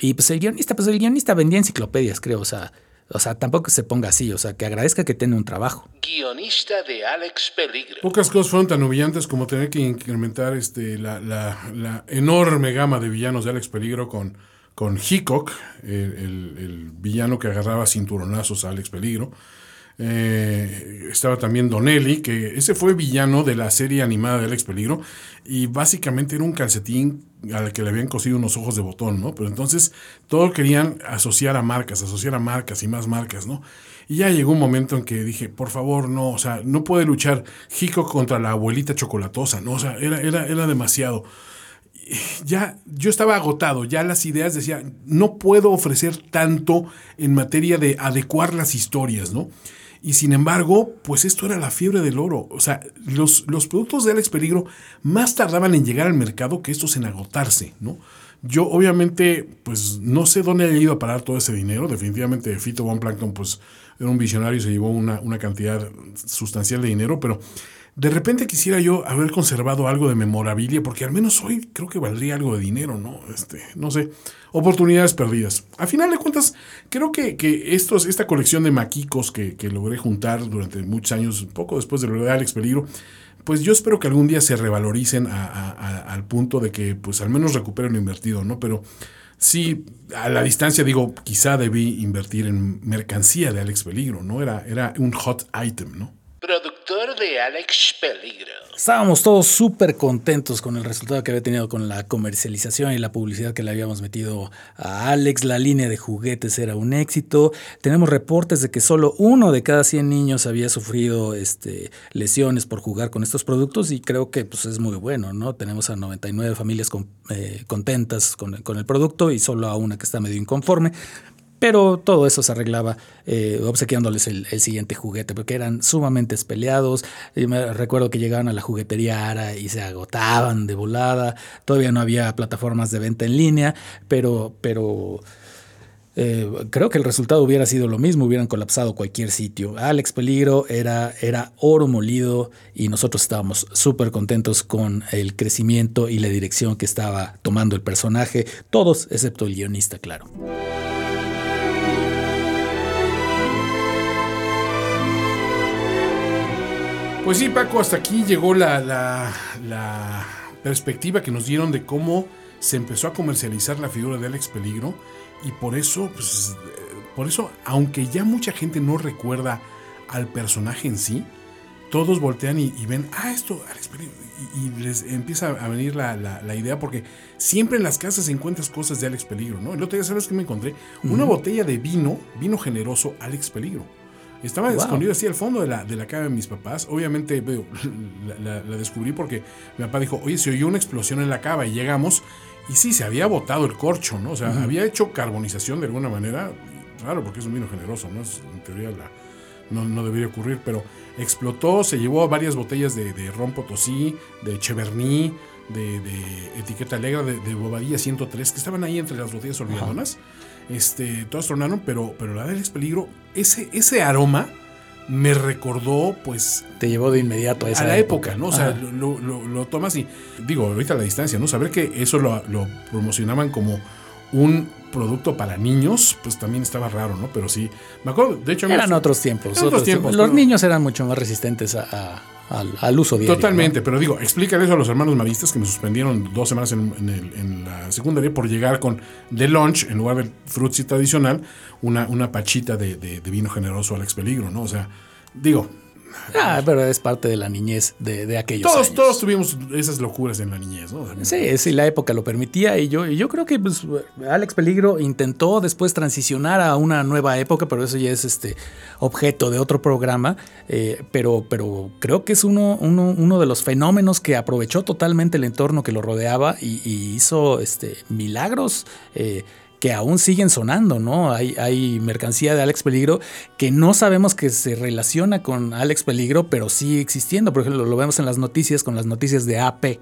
Y pues el guionista, pues el guionista vendía enciclopedias, creo, o sea, o sea, tampoco se ponga así, o sea, que agradezca que tiene un trabajo. Guionista de Alex Peligro. Pocas cosas fueron tan humillantes como tener que incrementar este, la, la- la enorme gama de villanos de Alex Peligro con, con Hickok, el, villano que agarraba cinturonazos a Alex Peligro. Eh, estaba también Donnelly, que ese fue villano de la serie animada de Alex Peligro y básicamente era un calcetín al que le habían cosido unos ojos de botón, ¿no? Pero entonces todo querían asociar a marcas, asociar a marcas y más marcas, ¿no? Y ya llegó un momento en que dije, por favor, no, o sea, no puede luchar Hickok contra la abuelita chocolatosa, ¿no? O sea, era, era, era demasiado ya yo estaba agotado, ya las ideas decía, no puedo ofrecer tanto en materia de adecuar las historias, ¿no? Y sin embargo, pues esto era la fiebre del oro. O sea, los, los productos de Alex Peligro más tardaban en llegar al mercado que estos en agotarse, ¿no? Yo obviamente, pues no sé dónde haya ido a parar todo ese dinero. Definitivamente Fito Von Plankton, pues era un visionario y se llevó una, una cantidad sustancial de dinero, pero de repente quisiera yo haber conservado algo de memorabilia, porque al menos hoy creo que valdría algo de dinero, ¿no? Este, no sé, oportunidades perdidas. A final de cuentas, creo que, que estos, esta colección de maquicos que, logré juntar durante muchos años, poco después de lo de Alex Peligro, pues yo espero que algún día se revaloricen al punto de que pues al menos recuperen lo invertido, ¿no? Pero sí, a la distancia digo, quizá debí invertir en mercancía de Alex Peligro, ¿no? Era, era un hot item, ¿no? De Alex Peligro. Estábamos todos súper contentos con el resultado que había tenido con la comercialización y la publicidad que le habíamos metido a Alex. La línea de juguetes era un éxito. Tenemos reportes de que solo uno de cada 100 niños había sufrido este, lesiones por jugar con estos productos y creo que pues, es muy bueno, ¿no? Tenemos a 99 familias con- eh, contentas con, con el producto y solo a una que está medio inconforme. Pero todo eso se arreglaba eh, obsequiándoles el, siguiente juguete, porque eran sumamente peleados. Y me recuerdo que llegaban a la juguetería Ara y se agotaban de volada. Todavía no había plataformas de venta en línea, pero, pero eh, creo que el resultado hubiera sido lo mismo, hubieran colapsado cualquier sitio. Alex Peligro era, era oro molido y nosotros estábamos súper contentos con el crecimiento y la dirección que estaba tomando el personaje, todos excepto el guionista, claro. Pues sí, Paco, hasta aquí llegó la, la- la perspectiva que nos dieron de cómo se empezó a comercializar la figura de Alex Peligro y por eso, pues, eh, por eso, aunque ya mucha gente no recuerda al personaje en sí, todos voltean y, y ven, ah, esto, Alex Peligro, y, y les empieza a venir la, la- la idea porque siempre en las casas encuentras cosas de Alex Peligro, ¿no? El otro día, ¿sabes qué me encontré? Una botella de vino, vino generoso, Alex Peligro. Estaba Wow. escondido así al fondo de la, de la cama de mis papás. Obviamente veo, [laughs] la, la- la descubrí porque mi papá dijo, oye, se oyó una explosión en la cava y llegamos y sí, se había botado el corcho, ¿no? O sea, había hecho carbonización de alguna manera. Raro porque es un vino generoso, ¿no? Es, en teoría la, no, no debería ocurrir, pero explotó, se llevó varias botellas de, de ron potosí, de cheverny, de, de etiqueta alegre, de, de bobadilla 103, que estaban ahí entre las botellas olvidadonas. Este, todas tronaron, pero, pero la del ex peligro, ese, ese aroma me recordó, pues, Te llevó de inmediato a esa a la época, ¿no? O sea, lo, lo- lo tomas y, digo, ahorita a la distancia, ¿no? Saber que eso lo, lo promocionaban como un producto para niños, pues también estaba raro, ¿no? Pero sí, me acuerdo, de hecho... Eran otros tiempos. Eran otros tiempos, Los pero- niños eran mucho más resistentes a- a- al, al uso diario. Totalmente, pero digo, explícale eso a los hermanos maristas que me suspendieron dos semanas en, en el- en la secundaria por llegar con de lunch, en lugar del frutzi tradicional, una, una pachita de, de- de vino generoso al ex peligro, ¿no? O sea, digo. Ah, pero es parte de la niñez de, de aquellos todos, años. todos tuvimos esas locuras en la niñez, ¿no? Sí, sí, la época lo permitía y yo, y yo creo que pues, Alex Peligro intentó después transicionar a una nueva época, pero eso ya es este objeto de otro programa. eh, pero, pero creo que es uno, uno, uno de los fenómenos que aprovechó totalmente el entorno que lo rodeaba y, y hizo este, milagros. eh, que aún siguen sonando, ¿no? Hay, hay mercancía de Alex Peligro que no sabemos que se relaciona con Alex Peligro, pero sigue existiendo. Por ejemplo, lo vemos en las noticias, con las noticias de AP.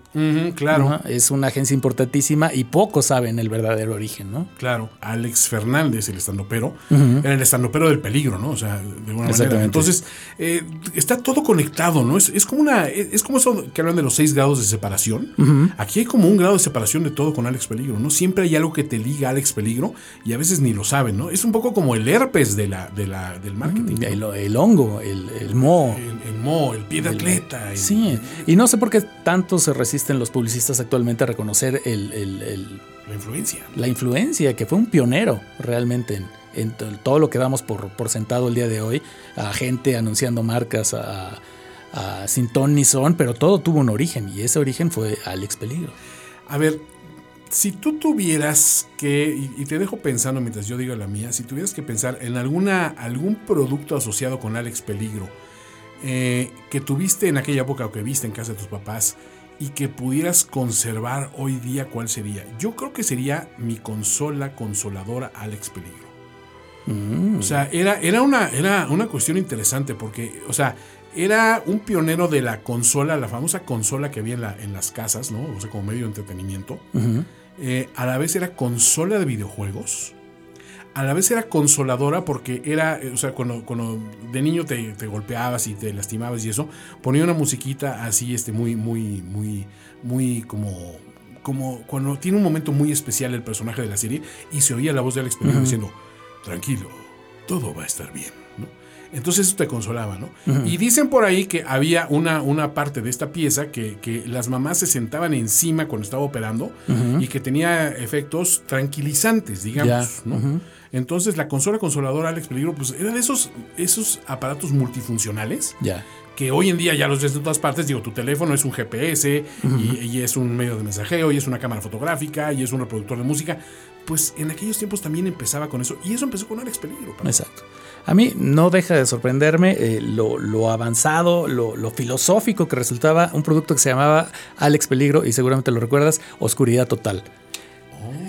Claro. ¿no? Es una agencia importantísima y pocos saben el verdadero origen, ¿no? Claro, Alex Fernández, el estandopero, era el estandopero del peligro, ¿no? O sea, de alguna manera. Entonces, eh, está todo conectado, ¿no? Es, es como una. Es, es como eso que hablan de los seis grados de separación. Aquí hay como un grado de separación de todo con Alex Peligro, ¿no? Siempre hay algo que te liga a Alex Peligro y a veces ni lo saben, ¿no? Es un poco como el herpes de la, de la, del marketing. ¿no? El, el hongo, el, el moho. El, el mo, el pie de atleta. el- Sí, y no sé por qué tanto se resisten los publicistas actualmente a reconocer el- La influencia. la influencia, que fue un pionero realmente en, en to- todo lo que damos por, por sentado el día de hoy, a gente anunciando marcas, a, a sin ton ni son, pero todo tuvo un origen y ese origen fue Alex Peligro. A ver, si tú tuvieras que, y, te dejo pensando mientras yo diga la mía, si tuvieras que pensar en alguna, algún producto asociado con Alex Peligro eh, que tuviste en aquella época o que viste en casa de tus papás y que pudieras conservar hoy día, ¿cuál sería? Yo creo que sería mi consola consoladora Alex Peligro. O sea, era, era, una, era una cuestión interesante porque, o sea, era un pionero de la consola, la famosa consola que había en, la- en las casas, ¿no? O sea, como medio de entretenimiento. Eh, a la vez era consola de videojuegos. A la vez era consoladora porque era, eh, o sea, cuando, cuando de niño te, te golpeabas y te lastimabas y eso, ponía una musiquita así, este, muy, muy, muy, muy como, como cuando tiene un momento muy especial el personaje de la serie y se oía la voz de Alex diciendo, tranquilo, todo va a estar bien. Entonces eso te consolaba, ¿no? Y dicen por ahí que había una, una parte de esta pieza que, que las mamás se sentaban encima cuando estaba operando y que tenía efectos tranquilizantes, digamos, ¿no? ujú. Entonces la consola consoladora Alex Peligro, pues era de esos, esos aparatos multifuncionales Ya. que hoy en día ya los ves en todas partes. Digo, tu teléfono es un GPS y, y es un medio de mensajeo y es una cámara fotográfica y es un reproductor de música. Pues en aquellos tiempos también empezaba con eso y eso empezó con Alex Peligro. Pablo. Exacto. A mí no deja de sorprenderme eh, lo, lo avanzado, lo, lo filosófico que resultaba un producto que se llamaba Alex Peligro y seguramente lo recuerdas, Oscuridad Total.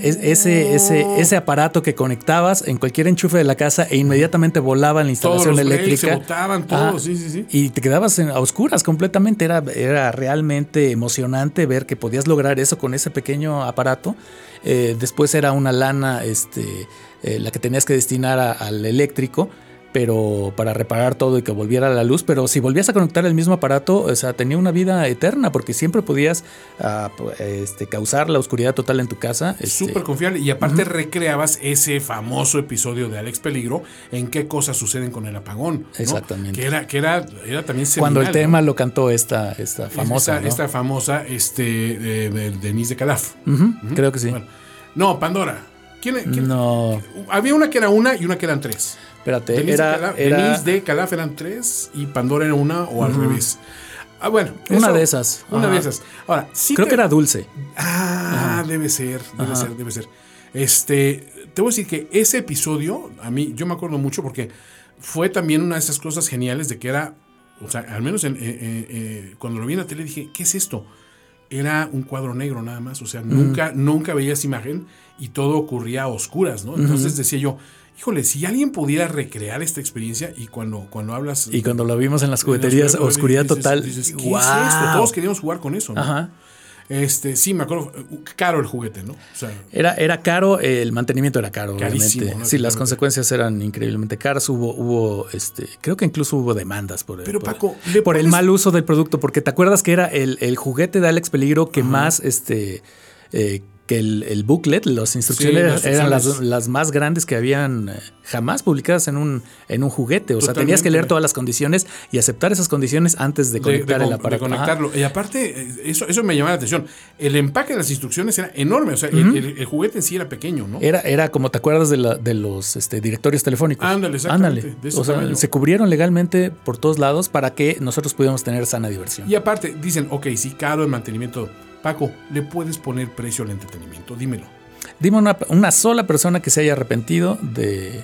Es- ese, ese, ese aparato que conectabas en cualquier enchufe de la casa e inmediatamente volaba en la Todos instalación los eléctrica. se botaban, todos, Ajá. sí, sí, sí. Y te quedabas en- a oscuras completamente. Era, era realmente emocionante ver que podías lograr eso con ese pequeño aparato. Eh, después era una lana este, eh, la que tenías que destinar a- al eléctrico. Pero para reparar todo y que volviera la luz. Pero si volvías a conectar el mismo aparato, o sea, tenía una vida eterna porque siempre podías ah, este, causar la oscuridad total en tu casa. este, Súper confiable. Y aparte recreabas ese famoso episodio de Alex Peligro en qué cosas suceden con el apagón. ¿no? Exactamente. Que era, que era, era también cuando el tema ¿no? lo cantó esta, esta famosa. Esta, ¿no? esta famosa, este, de, de Denise de Calaf. Creo que sí. Bueno. no, Pandora. ¿Quién, quién- No, Había una que era una y una que eran tres. Espérate. Denise, Era, de, Calaf, era Denise de Calaf eran tres y Pandora era una o al revés. Ah, bueno. Una de esas. Una Ajá. de esas. Ahora, sí creo te- que era dulce. Ah, debe ser, debe Ajá. ser, debe ser. Este, te voy a decir que ese episodio, a mí, yo me acuerdo mucho porque fue también una de esas cosas geniales de que era, o sea, al menos en- eh, eh, eh, cuando lo vi en la tele dije, ¿qué es esto? Era un cuadro negro nada más, o sea, nunca, nunca veías imagen y todo ocurría a oscuras, ¿no? Entonces decía yo, híjole, si alguien pudiera recrear esta experiencia y cuando, cuando hablas... Y cuando lo vimos en las en las jugueterías, oscuridad dices- total. dices, ¿qué ¡Guau! es esto? Todos queríamos jugar con eso, ¿no? Ajá. Este, sí, me acuerdo, caro el juguete, ¿no? O sea, Era, era caro, el mantenimiento era caro, Carísimo, obviamente. ¿no? Sí, las consecuencias eran increíblemente caras. Hubo, hubo, este, creo que incluso hubo demandas por, Pero, por- Paco, ¿le por el mal uso del producto, porque te acuerdas que era el, el juguete de Alex Peligro que más, este, eh, que el, el booklet, las instrucciones las eran las, las más grandes que habían eh, jamás publicadas en un, en un juguete. O sea, tenías que leer todas las condiciones y aceptar esas condiciones antes de de- conectar de el con- aparato. de Ajá. conectarlo. Y aparte, eh, eso, eso me llamaba la atención. El empaque de las instrucciones era enorme. O sea, el, el- el juguete en sí era pequeño, ¿no? Era, era como te acuerdas de, la- de los este, directorios telefónicos. Ándale, exactamente, Ándale. de O sea, tamaño. se cubrieron legalmente por todos lados para que nosotros pudiéramos tener sana diversión. Y aparte, dicen, ok, sí, caro el mantenimiento. Paco, ¿le puedes poner precio al entretenimiento? Dímelo. Dime una, una sola persona que se haya arrepentido de,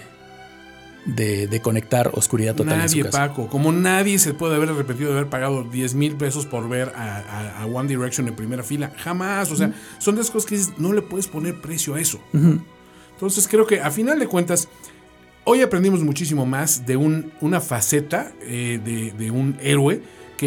de, de conectar oscuridad total en su Nadie, casa. Paco. Como nadie se puede haber arrepentido de haber pagado 10 mil pesos por ver a, a- a One Direction en primera fila. Jamás. O sea, son de esas cosas que dices, no le puedes poner precio a eso. Entonces creo que a final de cuentas, hoy aprendimos muchísimo más de un- una faceta eh, de, de un héroe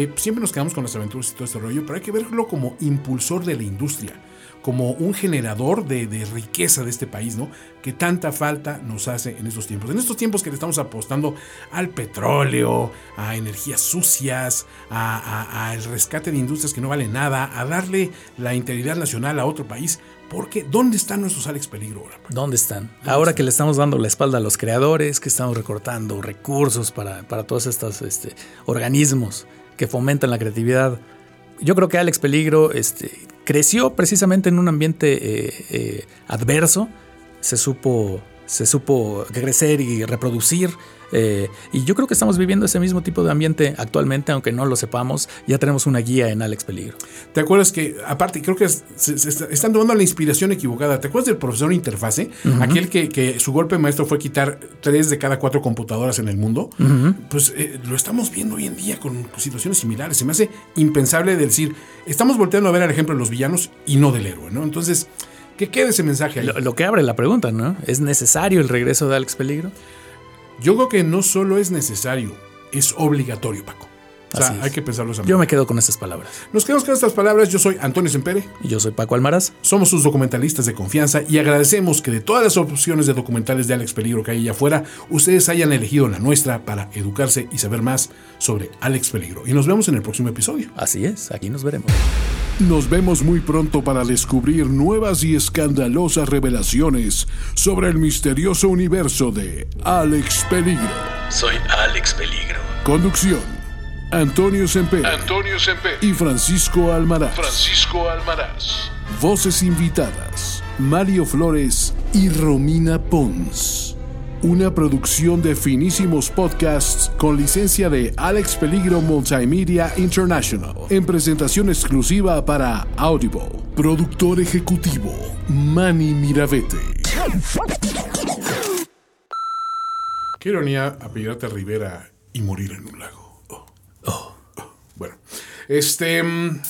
que siempre nos quedamos con las aventuras y todo este rollo, pero hay que verlo como impulsor de la industria, como un generador de, de riqueza de este país, ¿no? Que tanta falta nos hace en estos tiempos. En estos tiempos que le estamos apostando al petróleo, a energías sucias, a- a- al rescate de industrias que no valen nada, a darle la integridad nacional a otro país. Porque, ¿dónde están nuestros Alex Peligro ahora? ¿Dónde están? Ahora que le estamos dando la espalda a los creadores, que estamos recortando recursos para, para todos estos este, organismos que fomentan la creatividad. Yo creo que Alex Peligro este, creció precisamente en un ambiente eh, eh, adverso. Se supo, se supo crecer y reproducir. Eh, y yo creo que estamos viviendo ese mismo tipo de ambiente actualmente, aunque no lo sepamos. Ya tenemos una guía en Alex Peligro. ¿Te acuerdas que, aparte, creo que es- se, se está- están tomando la inspiración equivocada? ¿Te acuerdas del profesor Interfase? Aquel que, que su golpe maestro fue quitar tres de cada cuatro computadoras en el mundo. Pues eh, lo estamos viendo hoy en día con situaciones similares. Se me hace impensable decir, estamos volteando a ver el ejemplo de los villanos y no del héroe, ¿no? Entonces, que quede ese mensaje ahí. Lo, lo que abre la pregunta, ¿no? ¿Es necesario el regreso de Alex Peligro? Yo creo que no solo es necesario, es obligatorio, Paco. O sea, Así es. hay que pensarlo esa Yo me quedo con esas palabras. Nos quedamos con estas palabras. Yo soy Antonio Sempere. Y Yo soy Paco Almaraz. Somos sus documentalistas de confianza y agradecemos que de todas las opciones de documentales de Alex Peligro que hay allá afuera, ustedes hayan elegido la nuestra para educarse y saber más sobre Alex Peligro. Y nos vemos en el próximo episodio. Así es, aquí nos veremos. Nos vemos muy pronto para descubrir nuevas y escandalosas revelaciones sobre el misterioso universo de Alex Peligro. Soy Alex Peligro. Conducción: Antonio Semper Antonio Semper. y Francisco Almaraz. Francisco Almaraz. Voces invitadas: Mario Flores y Romina Pons. Una producción de finísimos podcasts con licencia de Alex Peligro Multimedia International. En presentación exclusiva para Audible. Productor ejecutivo: Manny Mirabete. Qué ironía apellidarte a Rivera y morir en un lago. Oh. Oh. Bueno, este. mm,